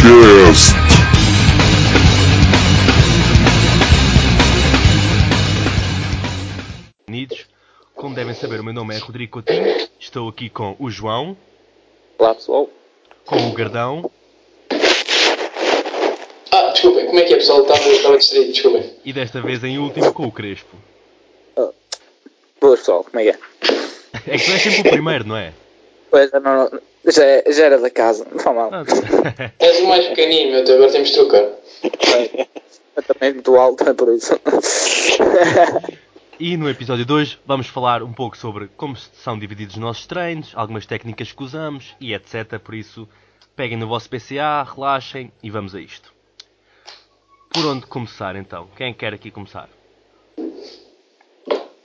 Podcast. Unidos. Como devem saber, o meu nome é Rodrigo Coutinho. Estou aqui com o João, Olá pessoal. com o Gardão Ah, desculpem, como é que é pessoal? Estava, estava distraído, desculpem. e desta vez em último com o Crespo. Boas pessoal, como é que é? É que tu és sempre o primeiro, não é? Pois, não, não, já, é- já era da casa, não faz mal. Ah, És o mais pequenino, meu, agora temos de trocar. Eu também muito alto, é por isso. E no episódio 2 vamos falar um pouco sobre como são divididos os nossos treinos, algumas técnicas que usamos e etc. Por isso, peguem no vosso PCA, relaxem e vamos a isto. Por onde começar então? Quem quer aqui começar?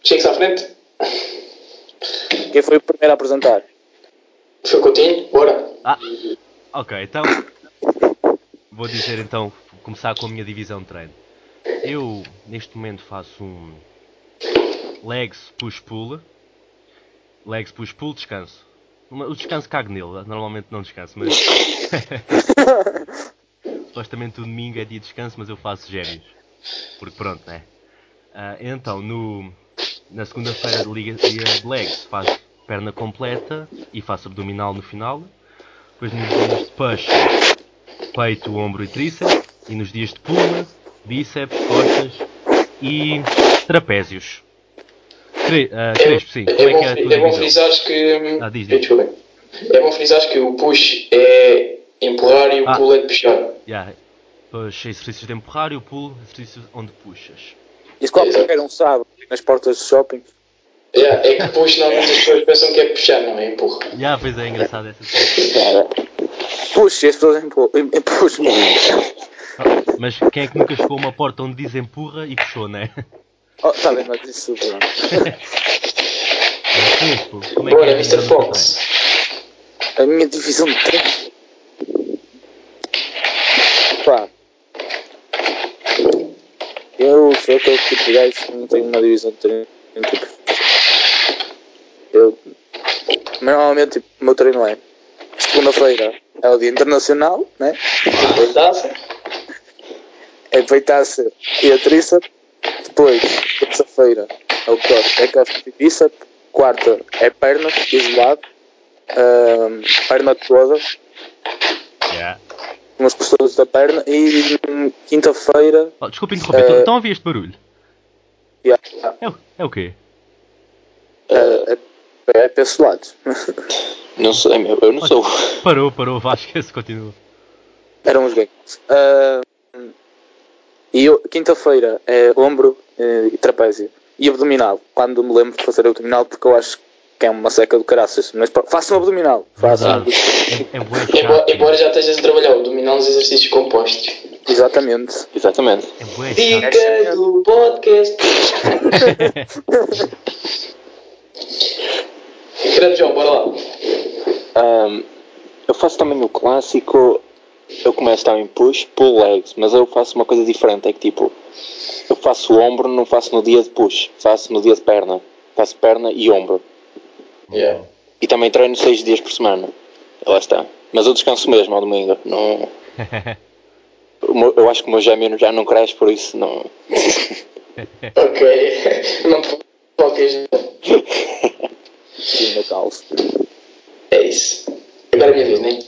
Chegue-se à frente. Quem foi o primeiro a apresentar? Foi Coutinho, bora. Ah, ok, então vou dizer então, começar com a minha divisão de treino. Eu neste momento faço um legs push pull, legs push pull descanso. O descanso cago nele, normalmente não descanso, mas supostamente o domingo é dia de descanso, mas eu faço gêmeos, porque pronto, né? Ah, então no na segunda-feira de liga dia de legs faço perna completa e faço abdominal no final. Depois nos dias de push, peito, ombro e tríceps. E nos dias de pula, bíceps, costas e trapézios. Cre ah, Crespo, sim. Como é bom, que é a tua é bom frisares que. Ah, diz, Eh, diz. É bom frisares que o push é empurrar e o Ah. pull é de puxar. Yeah. Push, exercícios de empurrar e o pulo, exercícios onde puxas. Isso qualquer um sabe, nas portas do shopping. É, é que push normalmente as pessoas pensam que é puxar, não é empurra. Já, pois é engraçado essa cena. Puxa, as pessoas empu- em- empuxam. Ah, Mas quem é que nunca chegou a uma porta onde diz empurra e puxou, né? Oh, tá bem, mas isso pronto. Crespo, como é que é Bora, a Mr. Fox. A minha divisão de treino. Pá. Eu sou aquele tipo de gajo que não tenho uma divisão de treino. Tipo, eu. Normalmente, tipo, o meu treino é. Segunda-feira é o dia internacional, né? Taça. É peitaça e a tríceps. Depois, terça-feira é o corte, é costas e bíceps. Quarta é perna, isolado. Ahm, perna toda, Yeah. musculações da perna. E quinta-feira. Oh, desculpa interromper, Eh, estão a ouvir este barulho? Yeah, É, o- é o quê? é, é, é pesos lados. Não sei, meu, eu não sou. Parou, parou, Vasco, esse continua. Eram os ganhos. Ahm, e eu- quinta-feira é ombro eh, e trapézio. E abdominal. Quando me lembro de fazer abdominal, porque eu acho que é uma seca do caraças. Mas pá, façam abdominal. Façam. Verdade. É, é bué Embora, já estejas a trabalhar o dominar nos exercícios compostos. Exatamente. Exatamente. É. Dica do podcast. Grande João, bora lá. Ahm, eu faço também o clássico. Eu começo também push, pull legs, mas eu faço uma coisa diferente. É que tipo, eu faço o ombro, não faço no dia de push, faço no dia de perna. Faço perna e ombro. Yeah. E também treino seis dias por semana. Lá está. Mas eu descanso mesmo ao domingo. Não... Eu acho que o meu gêmeo já não cresce, por isso não. Ok. Não te focas. No calço. É isso. Agora é a minha vez, né?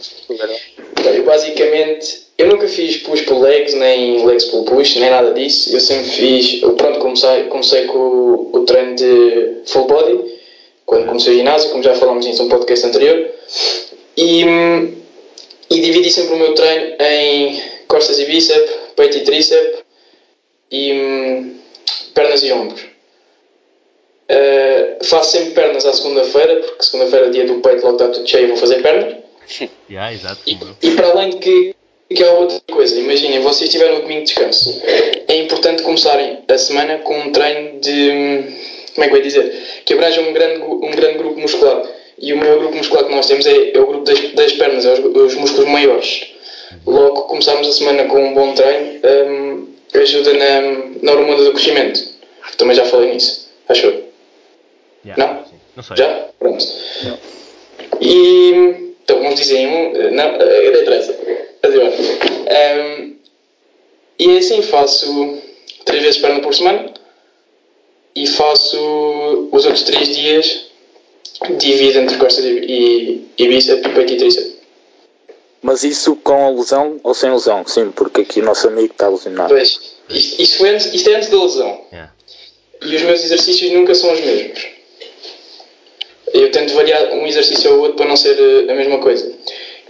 Então, eu basicamente, eu nunca fiz push pull legs, nem legs pull push, nem nada disso. Eu sempre fiz, eu pronto, comecei, comecei com o, o treino de full body, quando comecei o ginásio, como já falámos nisso num podcast anterior. E, e dividi sempre o meu treino em costas e bíceps, peito e tríceps e hum, pernas e ombros. Uh, faço sempre pernas à segunda-feira, porque segunda-feira é dia do peito, logo está tudo cheio, vou fazer pernas. Yeah, exato. E, e para além de que, que há outra coisa, imaginem, vocês tiveram o domingo de descanso. É importante começarem a semana com um treino de. Como é que eu ia dizer? Que abranja um grande, um grande grupo muscular. E o maior grupo muscular que nós temos é, é o grupo das, das pernas, é os, os músculos maiores. Logo, começarmos a semana com um bom treino hum, ajuda na, na hormona do crescimento. Também já falei nisso. Achou? Yeah, Não? sim. Não sei. Já? Pronto. E. Então, um. Não, eh, não. Mas embora. Um, e é assim, faço três vezes perna por semana e faço os outros três dias, divido entre costas e, e, e bíceps, peito e tríceps. Mas isso com a lesão ou sem lesão? Sim, porque aqui o nosso amigo está lesionado. Pois, isto, isto, foi antes, isto é antes da lesão. Yeah. E os meus exercícios nunca são os mesmos. Eu tento variar um exercício ao outro para não ser eh, a mesma coisa.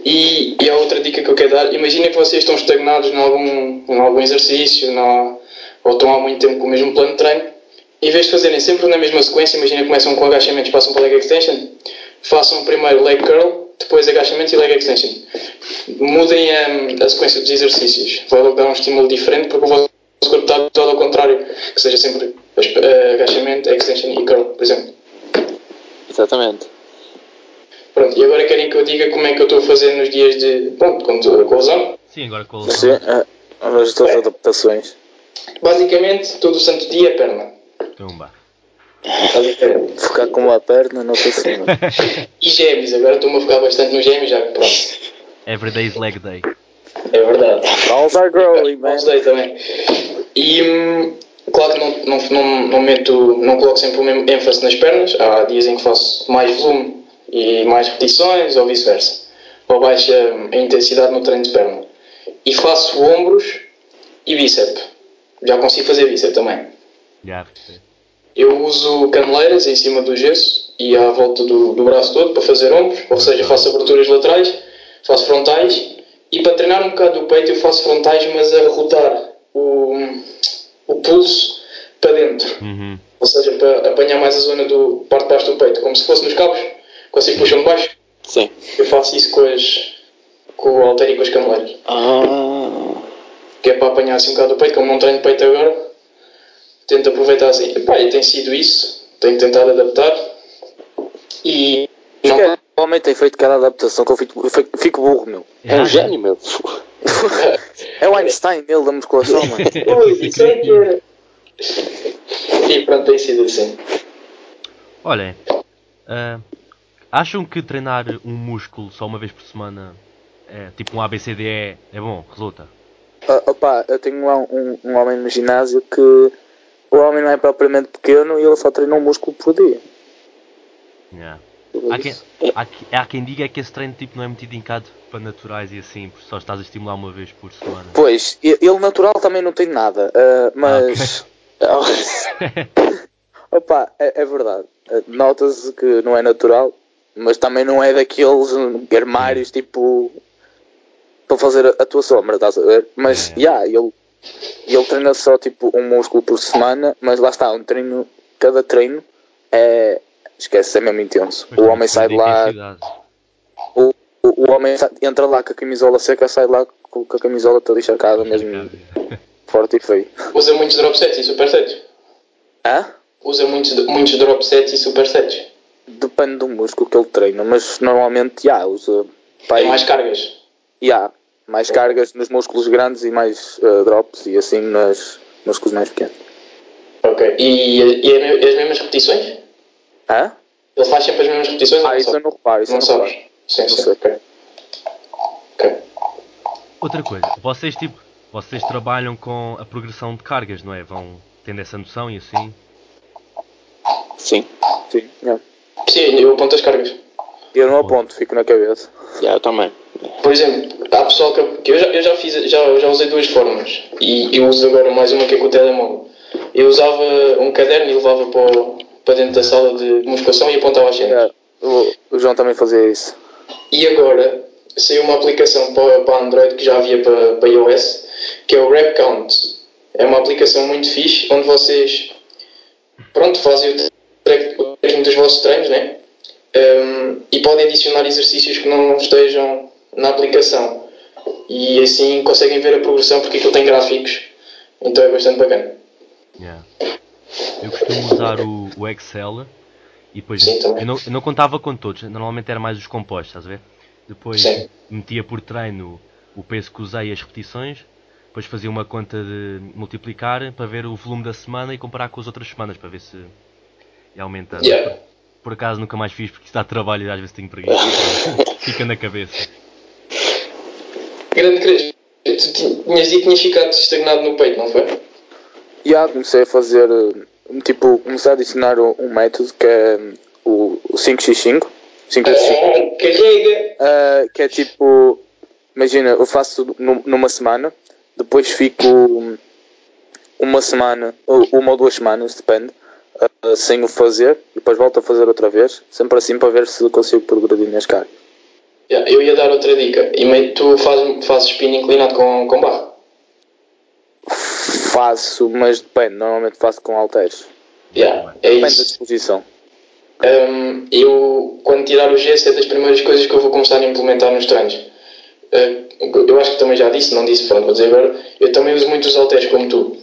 E, e há outra dica que eu quero dar. Imaginem que vocês estão estagnados em algum, em algum exercício não, ou estão há muito tempo com o mesmo plano de treino. Em vez de fazerem sempre na mesma sequência, imaginem que começam com agachamentos, passam para leg extension, façam primeiro leg curl, depois agachamentos e leg extension. Mudem a, a sequência dos exercícios. Vai logo dar um estímulo diferente porque o vosso corpo está todo ao contrário. Que seja sempre uh, agachamento, extension e curl, por exemplo. Exatamente. Pronto, e agora querem que eu diga como é que eu estou a fazer nos dias de. Pronto, com, com a lesão? Sim, agora com a Sim, lesão. ah, as tuas adaptações. Basicamente, todo o santo dia é perna. Tumba. Focar com uma perna, não sei se. E gêmeos, agora estou-me a focar bastante nos gêmeos, já que pronto. Everyday's leg day. É verdade. Balls are growing, man. Não sei também. E hum, claro que não, não, não, não, meto, não coloco sempre o mesmo ênfase nas pernas. Há dias em que faço mais volume e mais repetições, ou vice-versa. Ou baixa a intensidade no treino de perna. E faço ombros e bíceps. Já consigo fazer bíceps também. Eu uso caneleiras em cima do gesso e à volta do, do braço todo para fazer ombros, ou seja, faço aberturas laterais, faço frontais e para treinar um bocado o peito eu faço frontais, mas a rotar o, o pulso para dentro, Uhum. ou seja, para apanhar mais a zona do parte de baixo do peito, como se fosse nos cabos, consigo puxar de baixo. Sim. Eu faço isso com, as, com o halter e com as caneleiras, Ah, que é para apanhar assim um bocado o peito, como não treino peito agora, tento aproveitar assim. Epá, e tem sido isso, tenho tentado adaptar e não, O homem tem feito cada adaptação que eu fico, eu fico- fico burro, meu. é um gênio, meu. É o Einstein, ele da musculação, mano. Ui, isso é que era. E pronto, tem sido assim. Olhem, ah, acham que treinar um músculo só uma vez por semana, é, tipo um ABCDE, é, é bom? Resulta? Ah, opa, eu tenho lá um, um homem no ginásio que o homem não é propriamente pequeno e ele só treina um músculo por dia. Yeah. Há, quem, há, há quem diga que esse treino tipo não é muito indicado para naturais e assim, porque só estás a estimular uma vez por semana. Pois, ele natural também não tem nada, ah, mas. Opa, é, é verdade. Ah, Nota-se que não é natural, mas também não é daqueles armários tipo. para fazer a, tua sombra, estás a ver? Mas, É. já, ele, ele treina só tipo um músculo por semana, mas lá está, um treino. cada treino é. Esquece, é mesmo intenso. Pois o homem sai de lá o, o, o homem entra lá com a camisola seca, sai lá com, com a camisola toda encharcada, mesmo forte e feio. Usa muitos drop sets e supersets. Hã? Usa muitos, muitos drop sets e supersets. Depende do músculo que ele treina, mas normalmente já usa pai, Tem mais cargas. já, mais cargas nos músculos grandes e mais eh, drops e assim nos músculos mais pequenos. Ok. E, e é as mesmas repetições? Hã? Ele faz sempre as mesmas repetições? Ah, ou isso eu não reparo, isso não eu não sabes? reparo. Sim, Não sim. sei. Ok. Ok. Outra coisa, vocês tipo, vocês trabalham com a progressão de cargas, não é? Vão tendo essa noção e assim. Sim. Sim, já. Sim, eu aponto as cargas. Eu não aponto, fico na cabeça. Já, eu também. Por exemplo, há pessoal que, que eu, já, eu já fiz, já, já usei duas formas e eu uso agora mais uma que é com o telemóvel. Eu usava um caderno e levava para, o- para dentro da sala de musculação e apontava as cenas. Já, o, o João também fazia isso. E agora saiu uma aplicação para, para Android que já havia para, para iOS, que é o Rep Count. É uma aplicação muito fixe onde vocês pronto, fazem o track- o tracking dos vossos treinos, né? Um, e podem adicionar exercícios que não estejam na aplicação. E assim conseguem ver a progressão porque aquilo tem gráficos. Então é bastante bacana. Yeah. Eu costumo usar o, o Excel e depois Sim, eu não, eu não contava com todos, normalmente era mais os compostos, estás a ver? Depois Sim. metia por treino o peso que usei e as repetições, depois fazia uma conta de multiplicar para ver o volume da semana e comparar com as outras semanas para ver se ia aumentando. Yeah. Por, por acaso nunca mais fiz porque isso dá trabalho e às vezes tenho preguiça. Fica na cabeça. Grande Crespo, tu ti- tinhas dito que tinhas ficado estagnado no peito, não foi? E já comecei a fazer, eh, tipo, comecei a adicionar um um método que é o o 5x5. 5x5. Ah, carrega! Ah, que é tipo, imagina, eu faço nu- numa semana, depois fico uma semana, ou uma ou duas semanas, depende, ah, sem o fazer, e depois volto a fazer outra vez, sempre assim para ver se consigo progredir nas cargas. Yeah, eu ia dar outra dica. E meio tu fazes, fazes spin inclinado com, com barra. Faço, mas depende, normalmente faço com halteres. Yeah, é Depende da isso. disposição. Um, eu, quando tirar o gesso, é das primeiras coisas que eu vou começar a implementar nos treinos. Uh, eu acho que também já disse, não disse, pronto, vou dizer agora. Eu também uso muito os halteres como tu.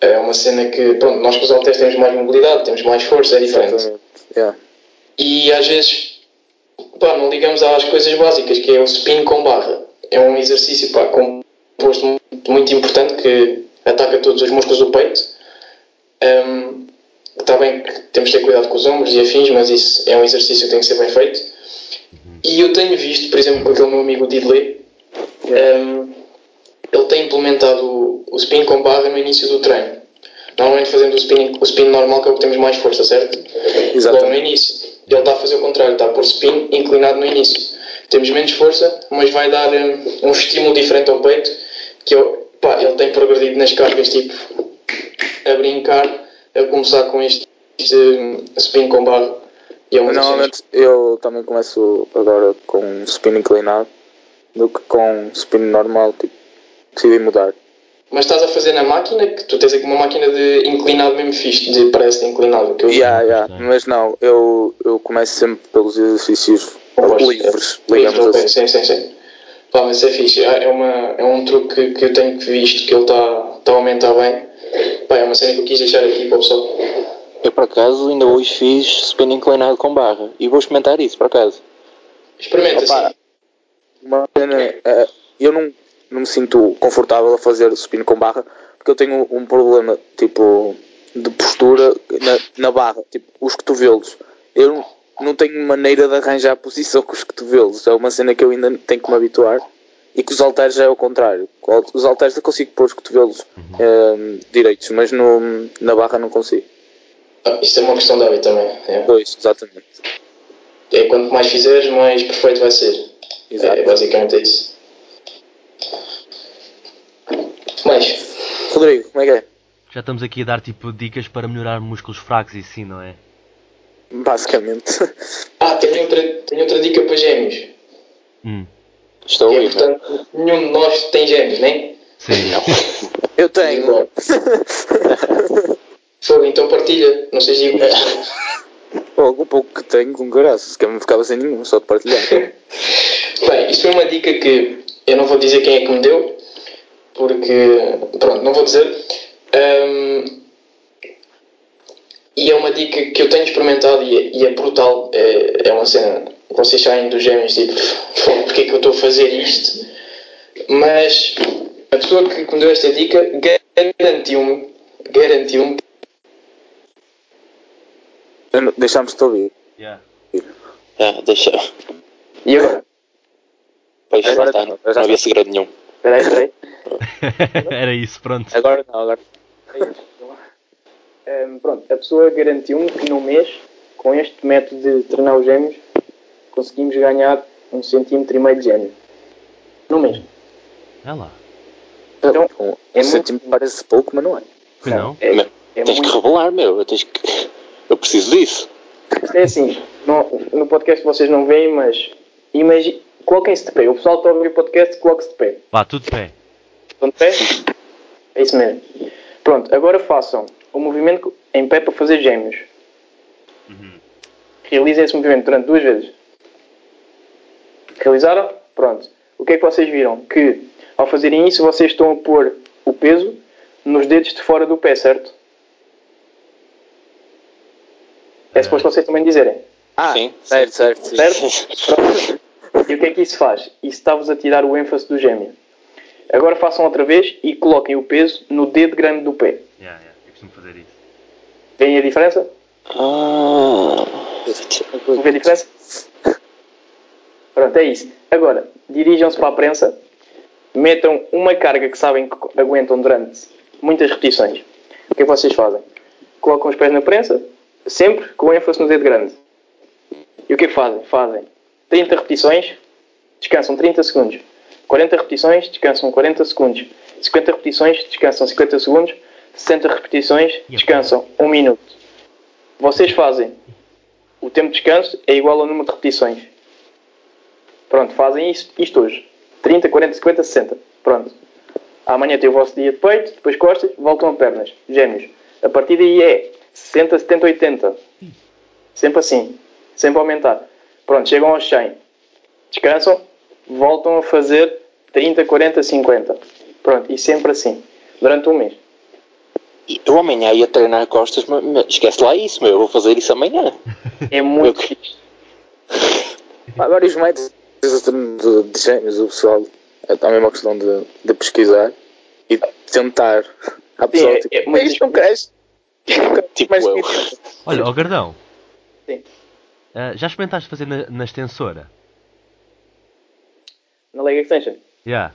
É uma cena que, pronto, nós com os halteres temos mais mobilidade, temos mais força, é diferente. Yeah. E às vezes, pá, não ligamos às coisas básicas, que é o spin com barra. É um exercício, pá, composto muito, muito importante que ataca todos os músculos do peito. Um, Está bem que temos que ter cuidado com os ombros e afins, mas isso é um exercício que tem que ser bem feito. E eu tenho visto, por exemplo, com aquele meu amigo Didley, um, ele tem implementado o, o spin com barra no início do treino. Normalmente fazendo o spin, o spin normal, que é o que temos mais força, certo? Exatamente. Logo no início. Ele está a fazer o contrário, está a pôr spin inclinado no início. Temos menos força, mas vai dar um, um estímulo diferente ao peito, que eu, pá, ele tem progredido nas cargas, tipo, a brincar, a começar com este, este spin com barra. E é Normalmente eu também começo agora com spin inclinado do que com spin normal, tipo, decidi mudar. Mas estás a fazer na máquina, que tu tens aqui uma máquina de inclinado mesmo fixe, de parece inclinado. Que eu Yeah, yeah. Mas não, eu, eu começo sempre pelos exercícios livres, é. assim. Sim, sim, sim. Pá, mas é fixe. É, é uma, é um truque que, eu tenho visto que ele está tá a aumentar bem. Pá, é uma cena que eu quis deixar aqui para o pessoal. Eu por acaso ainda hoje fiz spin inclinado com barra e vou experimentar isso por acaso. Experimenta Opa. assim. Uma pena, eh, eu não, não me sinto confortável a fazer spin com barra porque eu tenho um problema tipo de postura na, na barra, tipo os cotovelos. Eu não, tenho maneira de arranjar posição com os cotovelos. É uma cena que eu ainda tenho que me habituar. E com os halteres já é o contrário. Os halteres eu consigo pôr os cotovelos eh, direitos, mas no, na barra não consigo. Ah, isto é uma questão de hábito também. É. Pois, exatamente. É, quanto mais fizeres, mais perfeito vai ser. Exato. É basicamente é isso. Mais. Rodrigo, como é que é? Já estamos aqui a dar tipo dicas para melhorar músculos fracos e sim, não é? Basicamente. Ah, tenho outra, tenho outra dica para gêmeos. Hum, Estou é, a ouvir, portanto, nenhum de nós tem gêmeos, nem? sim. Eu tenho. Fogo, então partilha. Não sejas egoísta. Pouco, o pouco que tenho com graças, que eu me ficava sem nenhum, só de partilhar. Bem, isto foi uma dica que eu não vou dizer quem é que me deu, porque, pronto, não vou dizer. Ahm, e é uma dica que eu tenho experimentado e é, e é brutal. É, é uma cena, vocês saem dos gêmeos tipo, "Fogo, porque é que eu estou a fazer isto? Mas a pessoa que me deu esta dica garantiu-me, garantiu-me Eu Deixámos-te ouvir. Yeah. Ah, deixa. E agora? Pois já Agora está, não, não, já não havia segredo nenhum. Espera aí. Era isso, pronto. Agora não, agora. Pronto, a pessoa garantiu-me que no mês, com este método de treinar os gêmeos, conseguimos ganhar um centímetro e meio de gêmeo. No mês. É lá. Então, Um, é um centímetro parece pouco, mas não é. Não? É, é tens que muito. revelar, meu. Eu, tens que... eu preciso disso. É assim, no, no podcast vocês não veem, mas imagine, coloquem-se de pé. O pessoal que está a ouvir o podcast, coloque-se de pé. Vá, tudo de pé. Estão de pé? É isso mesmo. Pronto, agora façam o movimento em pé para fazer gêmeos. Realizem esse movimento durante duas vezes. Realizaram? Pronto. O que é que vocês viram? Que ao fazerem isso vocês estão a pôr o peso nos dedos de fora do pé, certo? É suposto vocês também dizerem. Ah, Sim, certo, certo. Certo? Pronto. E o que é que isso faz? Isso está-vos a tirar o ênfase do gêmeo. Agora façam outra vez e coloquem o peso no dedo grande do pé. Yeah, costumo fazer isso. Veem a diferença? Ah, ver a diferença? Pronto, é isso. Agora, dirijam-se para a prensa, metam uma carga que sabem que aguentam durante muitas repetições. O que é que vocês fazem? Colocam os pés na prensa, sempre com ênfase no dedo grande. E o que é que fazem? Fazem 30 repetições, descansam 30 segundos. 40 repetições, descansam 40 segundos. 50 repetições, descansam 50 segundos. 60 repetições, descansam 1 minuto. Vocês fazem o tempo de descanso é igual ao número de repetições. Pronto, fazem isto, isto hoje. 30, 40, 50, 60. Pronto. Amanhã tem o vosso dia de peito, depois costas, voltam a pernas. Gêmeos. A partir daí é 60, 70, 80. Sempre assim. Sempre aumentar. Pronto, chegam aos 100. Descansam, voltam a fazer 30, 40, 50. Pronto, e sempre assim. Durante um mês. E Eu amanhã ia treinar costas, mas, mas esquece lá isso, meu. Eu vou fazer isso amanhã. É muito Eu-. Há vários métodos de, de gêmeos, o pessoal é também uma questão de, de pesquisar e de tentar. Há pessoal é- tipo, é muito isto não cresce. Tipo Mas eu. Olha, ó Gardão. Sim. ah, já experimentaste fazer na, na extensora? Na leg extension? Já.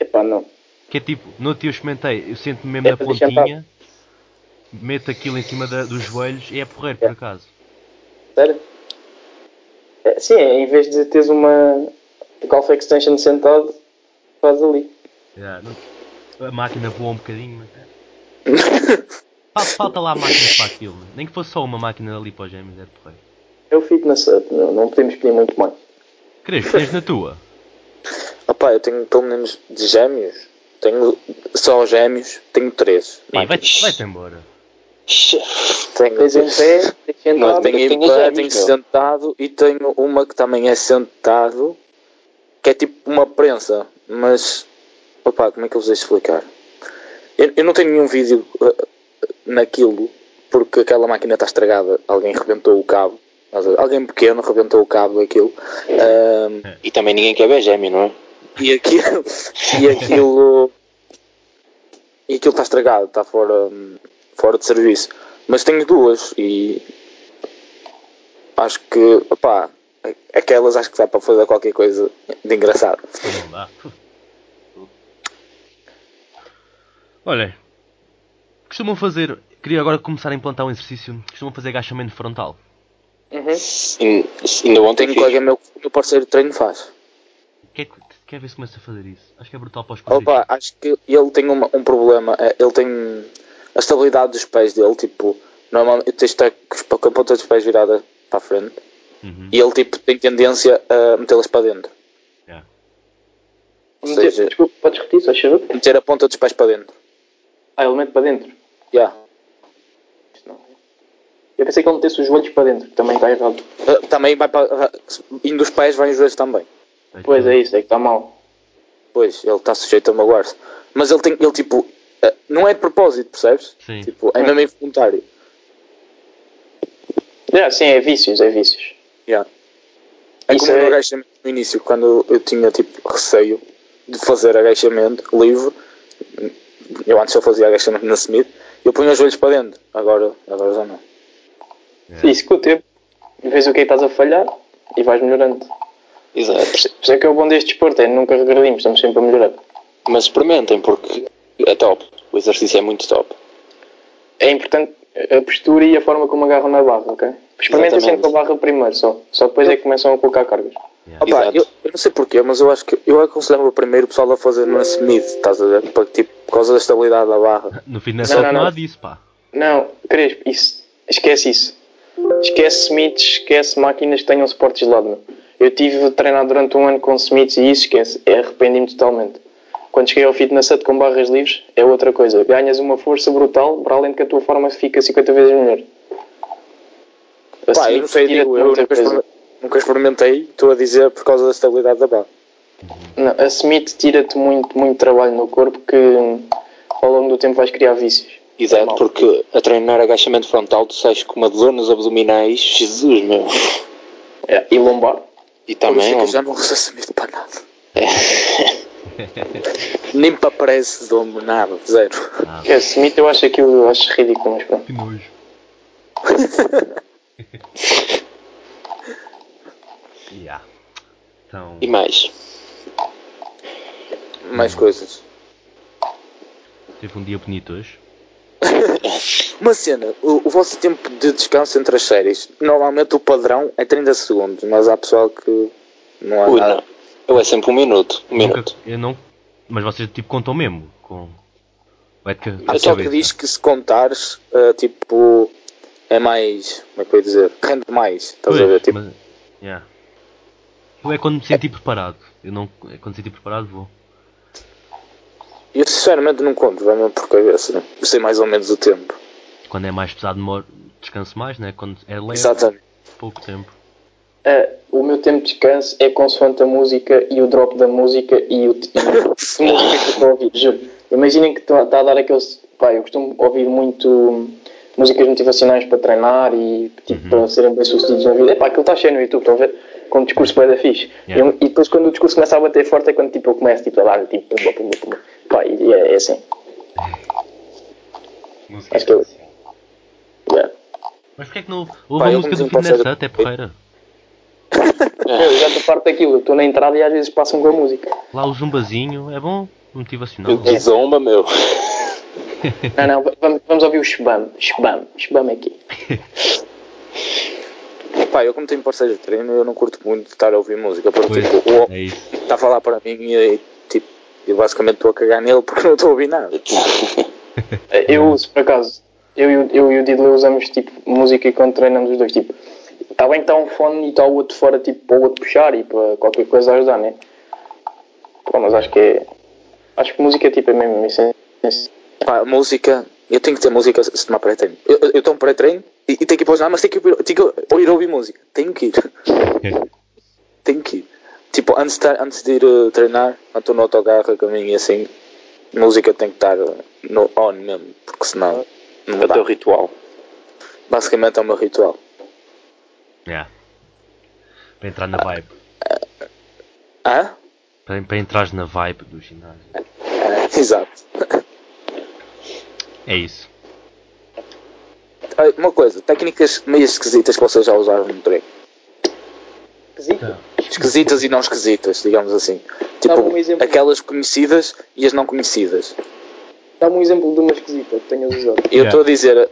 Epá, não. Que é tipo, no outro dia eu experimentei, eu sento-me mesmo É na pontinha, meto aquilo em cima da- dos joelhos e é porreiro por acaso. Sério? É, sim, é, em vez de teres uma Golf Extension sentado, faz ali. Não- a máquina voa um bocadinho, mas. Falta, falta lá máquinas para aquilo. Nem que fosse só uma máquina ali para os gêmeos, era porreiro. É o fitness up, não, não podemos pedir muito mais. Queres, tens na tua? Opá, eu tenho pelo menos de gêmeos. Tenho só gêmeos, tenho três. Ei, vai-te vai embora. Tenho, Tens em pé, não, tenho em tenho pé, tenho sentado e tenho uma que também é sentado, que é tipo uma prensa, mas opá, como é que eu vos hei de explicar? Eu, eu não tenho nenhum vídeo uh, naquilo porque aquela máquina está estragada, alguém rebentou o cabo. Alguém pequeno rebentou o cabo daquilo. Ahm, E também ninguém quer ver gêmeo, não é? e aquilo e aquilo e aquilo está estragado, está fora, fora de serviço. Mas tenho duas e acho que opá, aquelas acho que dá para fazer qualquer coisa de engraçado. Não dá. Olha, costumam fazer. Queria agora começar a implantar um exercício. Costumam fazer agachamento frontal. Uhum. Sim, ainda ontem Tenho um colega meu que o meu parceiro de treino faz. Quer, quer ver se começa a fazer isso? Acho que é brutal para os Opa, quadríceps. acho que ele tem uma- um problema. é, Ele tem a estabilidade dos pés dele, tipo, normalmente tens de estar com a ponta dos pés virada para a frente. Uhum. E ele tipo tem tendência a metê-las para dentro. Yeah. Ou Meter- seja, Desculpa, podes repetir, só favor? meter a ponta dos pés para dentro. Ah, ele mete para dentro. Yeah. Isto não. Eu pensei que ele metesse os joelhos para dentro, que também está errado. Uh, também vai para. uh, indo os pés, vai os dois também. Pois é isso, é que está mal. Pois, ele está sujeito a magoar-se. Mas ele tem, ele tipo, uh, não é de propósito, percebes? Sim. Tipo, é mesmo involuntário. É, sim, é vícios, é vícios. Yeah. É Isso como é- no agachamento no início, quando eu tinha tipo receio de fazer agachamento livre, eu antes só fazia agachamento na Smith, eu punha os joelhos para dentro, agora, agora já não. Isso com o tempo, vês o que é que estás a falhar e vais melhorando. Exato. Por isso é que é o bom deste desporto, é nunca regredimos, estamos sempre a melhorar. Mas experimentem porque é top. O exercício é muito top. É importante a postura e a forma como agarram na barra, ok? Experimentem Exatamente. sempre com a barra primeiro só. Só depois é que começam a colocar cargas. Yeah. Opa, eu, eu não sei porquê, mas eu acho que eu aconselhava primeiro o pessoal a fazer na Smith, estás a ver? Porque, tipo, por causa da estabilidade da barra. No fitness Não, não, não, há disso, pá. Não, Crespo, isso, esquece isso. Esquece Smiths, esquece máquinas que tenham suportes de lado. meu. Eu tive a treinar durante um ano com Smiths e isso esquece. É, Arrependi-me totalmente. Quando cheguei ao fitness set com barras livres, é outra coisa. Ganhas uma força brutal, para além de que a tua forma fica 50 vezes melhor. A Pá, eu não sei, digo, eu muita nunca, nunca experimentei, estou a dizer por causa da estabilidade da barra. Não, a Smith tira-te muito, muito trabalho no corpo que ao longo do tempo vais criar vícios. Exato, Mal. porque a treinar agachamento frontal tu sais com uma dor nos abdominais, Jesus meu. É, e lombar. E também, é que eu já não uso Smith para nada. Nem para prece dou-me nada, zero. Ah, É, Smith eu acho aquilo eu acho ridículo, mas pronto. que nojo. yeah. Então, e mais. mais coisas. Teve um dia bonito hoje. Uma cena, o, o vosso tempo de descanso entre as séries, normalmente o padrão é 30 segundos, mas há pessoal que não há Ui, nada. não. Eu é sempre um minuto. Um Nunca- minuto. eu não. Mas vocês tipo contam mesmo. Com. Vai de Há pessoal que diz que se contares, ah, tipo, é mais, como é que eu ia dizer, rende mais, estás a Pois, ver? Tipo, mas- yeah. Eu é quando me senti preparado. Eu não. É quando me senti preparado vou. eu sinceramente não conto, vai mesmo por cabeça, eu sei mais ou menos o tempo. Quando é mais pesado demoro, descanso mais, né? Quando é leve, Exatamente. pouco tempo. Ah, o meu tempo de descanso é consoante a música e o drop da música e o tipo de música que eu estou a ouvir. Imaginem que está a dar aqueles. Pá, eu costumo ouvir muito músicas motivacionais para treinar e tipo, para serem bem sucedidos na vida. Epá, aquilo está cheio no YouTube, estão a ver? Com um discurso bem da fixe. Yeah. Eu- e depois quando o discurso começa a bater forte é quando tipo, eu começo tipo, a dar tipo pumba, pumba, pumba. Pá, e é, é assim. Música Acho que eu- Yeah. Mas porquê é que não. Houve Pá, a música do Fitness Hut, é porreira. Eu já estou farto daquilo, eu estou na entrada e às vezes passam com a música. Lá o zumbazinho é bom, motivacional. De zomba, meu. Não, não, vamos, vamos ouvir o Shbam. Shbam, Shbam é aqui. Pá, eu como tenho parceiro de treino, eu não curto muito estar a ouvir música, porque Pois, tipo, o é está a falar para mim e, tipo, eu basicamente estou a cagar nele porque não estou a ouvir nada. Eu uso, por acaso, eu, e o- eu e o Diddley usamos tipo música e quando treinamos os dois, tipo, está bem que está um fone e está o outro fora, tipo, para o outro puxar e para qualquer coisa ajudar, né? Pô, mas acho que é. Acho que música tipo, é mesmo isso. Pá, música, eu tenho que ter música se tomar pré-treino. Eu eu estou um pré-treino e, e tenho que ir para o ginásio, mas tenho que, ir, tenho que ir ouvir música. Tenho que ir. tenho que ir. Tipo, antes de, antes de ir uh, treinar, estou no autocarro a caminho e assim, música tem que estar no on mesmo, porque senão não É o teu ritual. Basicamente é o meu ritual. Yeah. Para entrar na vibe. Hã? Para, para entrares na vibe do ginásio. É, exato. É isso. Uma coisa, técnicas meio esquisitas que vocês já usaram no treino. Esquisitas e não esquisitas, digamos assim. Tipo, aquelas conhecidas e as não conhecidas. Dá-me um exemplo de uma esquisita que tenhas usado. Eu Yeah. estou a dizer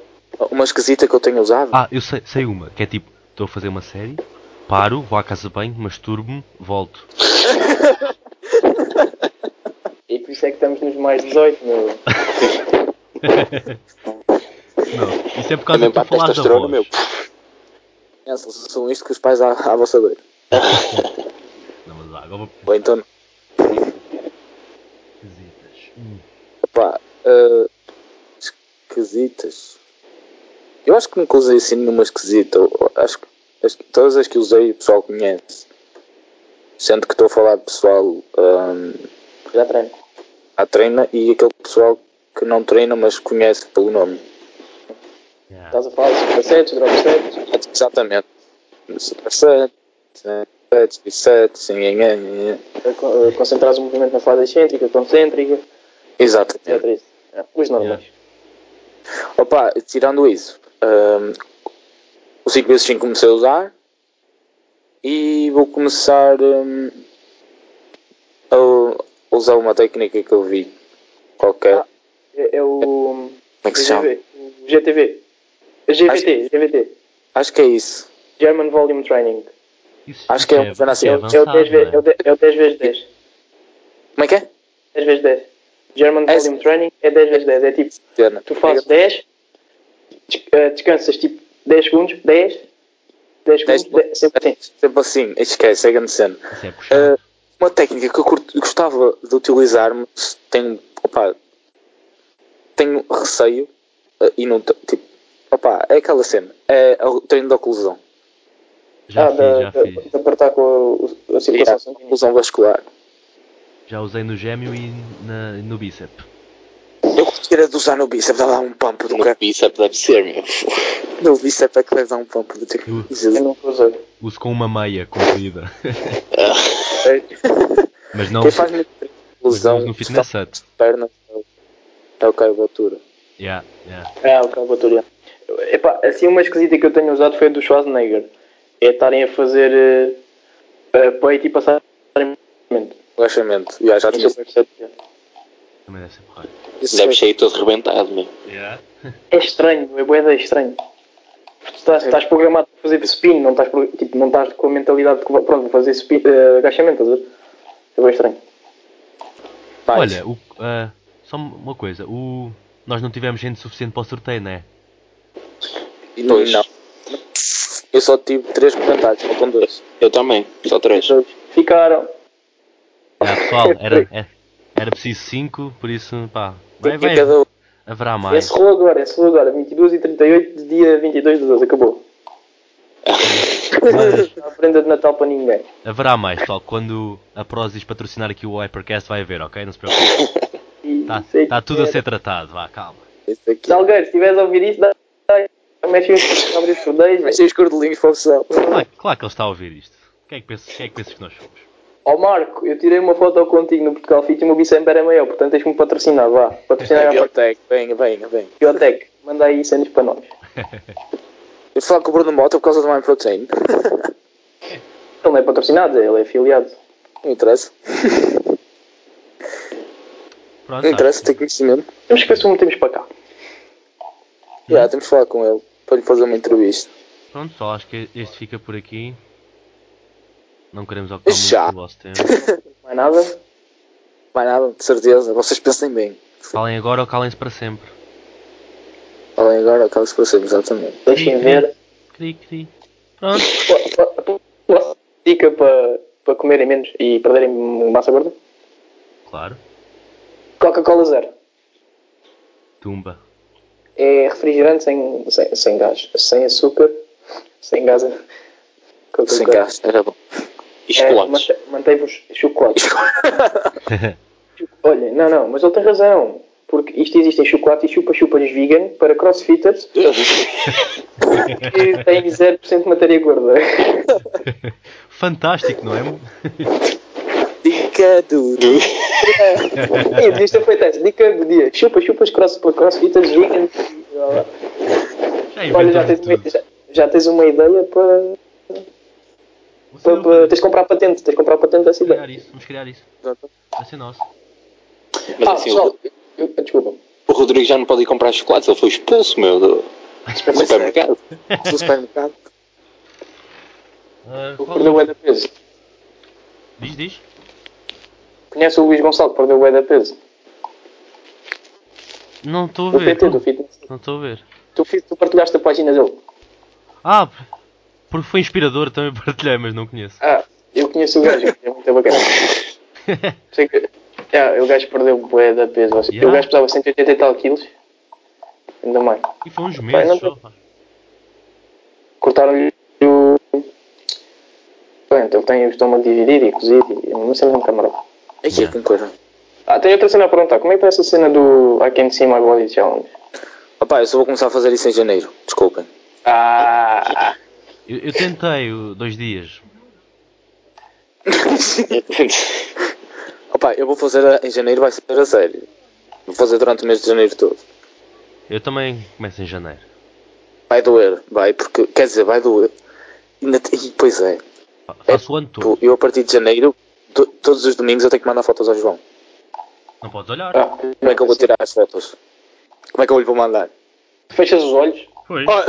uma esquisita que eu tenho usado. Ah, eu sei, sei uma, que é tipo, estou a fazer uma série, paro, vou à casa de banho, masturbo-me, volto. E por isso é que estamos nos mais 18, meu. Não, isso é por causa tu a falaste da voz. meu. Essas são isto que os pais à, à vossa beira. Não, mas vá, agora vou Ou então, Esquisitas. Hum. Pá, ah, esquisitas. Eu acho que nunca usei assim nenhuma esquisita. Eu Acho que as- todas as que usei o pessoal conhece. Sendo que estou a falar de pessoal ahm, Já treino. à treina e aquele pessoal que não treina mas conhece pelo nome. Yeah. Estás a falar de supersets, drop sets. Exatamente. Superset, sets, bisets, nhanhã, eh, Concentrares o movimento na fase excêntrica, concêntrica, Exatamente. Isso. É, Os normais. Opa, tirando isso, hum, o 5 vezes 5 comecei a usar e vou começar hum, a usar uma técnica que eu vi qualquer. Ah. É, é o. Como é que se chama? GTV. É GVT, GVT. Acho que é isso. German Volume Training. Isso, Acho que é assim, é é É avançado, 10 vezes, não é o 10 é o 10 vezes 10. Como é que é? 10 vezes 10. German É Volume Training é 10 vezes 10. É tipo, Cena. tu fazes 10, des- eh, descansas tipo 10 segundos, 10, 10 Dez segundos, 10, sempre assim. Sempre assim, esquece, é grande cena. É. Uh, uma técnica que eu curto- gostava de utilizar, mas tenho, opa, tenho receio uh, e não tipo, opa, é aquela cena, é o treino da oclusão, já ah, fiz, da, já da- fiz. de apertar com a, a circulação Yeah, sanguínea. oclusão vascular. Já usei no gêmeo e na, no bíceps. Eu gostaria de usar no bíceps, dá lá um pump do No cara. bíceps deve ser, meu. No bíceps é que vai dar um pump do tipo. Uh. Eu nunca usei. Uso com uma meia comprida. Mas não Quem faz oclusão, uso no fitness hut. pernas, é o- é o carvatura. Yeah, yeah. Ah, ok, vou aturar. Epá, assim uma esquisita que eu tenho usado foi a do Schwarzenegger. É estarem a fazer uh, peito e passar movimento. Agachamento. Já, já tinha é Também deve ser porra. isso Deve é- sair todo rebentado, meu. É estranho, é bué de estranho. Tu Estás, estás programado para fazer spin, não estás, tipo, não estás com a mentalidade de que, pronto, vou fazer spin, eh, agachamento, estás a ver? É bem estranho. Olha, o, ah, só uma coisa. O, nós não tivemos gente suficiente para o sorteio, não é? E não, Pois. não. Eu só tive três comentários, faltam dois. Eu também, só três. Ficaram. Pessoal, era, é- era preciso 5, por isso, pá, vai, que vai, cada haverá mais. Encerrou agora, encerrou agora, 22 e 38 de dia 22 de 12, acabou. Mas há prenda de Natal para ninguém. haverá mais, pessoal. Quando a Prozis patrocinar aqui o Hypercast, vai haver, ok? Não se preocupe. Está é tá que tudo a é. ser tratado, vá, calma. Salgueiro, se estiveres a ouvir isso, dá. Mexe os cordelinhos para o pessoal. Claro, claro que ele está a ouvir isto. Quem é que pensas, quem é que, pensas que nós somos? Ó Marco, eu tirei uma foto contigo no Portugal Fit e o meu bicep era maior, portanto tens-me patrocinar, vá. Patrocinar a Biotech, venha, venha, venha. Biotech. Manda aí cenas para nós. Eu falo com o Bruno Mota por causa do My Protein. Ele não é patrocinado, ele é afiliado. Não interessa. Pronto, Não interessa, acho tem conhecimento. Temos que ver se o metemos para cá. Já, temos que falar com ele para lhe fazer uma entrevista. Pronto, pessoal, acho que este fica por aqui. Não queremos ocupar Já. muito do vosso tempo. Mais nada. Mais nada, de certeza. Vocês pensem bem. Falem agora ou calem-se para sempre. Falem agora, acaba se fosse exatamente. Deixem ver. Cri, cri. Pronto. Dica para, para comerem menos e perderem massa gorda? Claro. Coca-Cola zero. Tumba. É refrigerante sem, sem, sem gás. Sem açúcar. Sem gás. Coca-Cola. Sem gás, era bom. E É, chocolates. mante- Mantém-vos chocolate. Olha, não, não, mas ele tem razão. Porque isto existe em chocolate e chupa-chupas vegan para crossfitters que têm 0% de matéria gorda. Fantástico, não é? Dica duro. Ih, devias ter feito essa. Dica do dia. Chupa-chupas cross, para crossfitters vegan. Já Olha, já tens, uma, já, já tens uma ideia para, para. Tens de comprar patente. Tens de comprar patente dessa Vamos ideia. criar isso. Vamos criar isso. Vai ser nosso. Mas Ah, assim, pessoal, eu- eu- desculpa. o Rodrigo já não pode ir comprar chocolates, ele foi expulso, meu, do supermercado. Do supermercado. Ah, qual- perdeu o da peso. Diz, diz. Conhece o Luís Gonçalo que perdeu o da peso? Não estou a ver. PT, do fitness. Não estou a ver. Tu, tu partilhaste a página dele. Ah, porque foi inspirador, também partilhei, mas não conheço. Ah, eu conheço o gajo, é muito bacana. Sei que, ah, o gajo perdeu bué da peso. Yeah. O gajo pesava 180 e tal quilos. Ainda mais. E foi uns meses só. Cortaram-lhe o. Pronto, ele tem o estômago dividido e cozido. E não sei um camarada. Aí que com coisa. Ah, tem outra cena a perguntar. Como é que foi essa cena do I Can't See My Body Challenge? Rapaz, eu só vou começar a fazer isso em janeiro. Desculpem. Ah, Eu, eu tentei dois dias. Opa, eu vou fazer a- em janeiro, vai ser a sério. Vou fazer durante o mês de janeiro todo. Eu também começo em janeiro. Vai doer, vai, porque, quer dizer, vai doer. Ih, Pois é. Fa- Faço o ano todo. Pô, Eu a partir de janeiro, to- todos os domingos eu tenho que mandar fotos ao João. Não podes olhar. ah, Como é que eu vou tirar as fotos? Como é que eu lhe vou mandar? Fechas os olhos. Pois. Ah,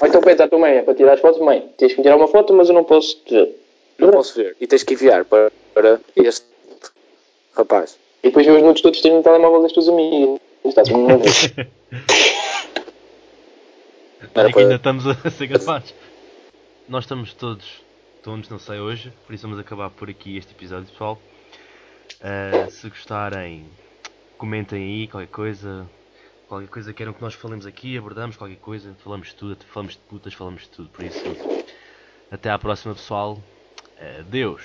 Ou então pensa à tua mãe, é para tirar as fotos, mãe. Tens que me tirar uma foto, mas eu não posso te ver. Não posso ver. E tens que enviar para, para este rapaz. E depois vê os nudes todos tens no telemóvel das tuas amigas. Está tudo uma vez. Era É que para- ainda estamos a ser gravados. Nós estamos todos tontos, não sei hoje, por isso vamos acabar por aqui este episódio, pessoal. Ah, se gostarem, comentem aí qualquer coisa. Qualquer coisa queiram que nós falemos aqui, abordamos qualquer coisa, falamos de tudo, falamos de putas, falamos de tudo. Por isso, até à próxima, pessoal. Adeus.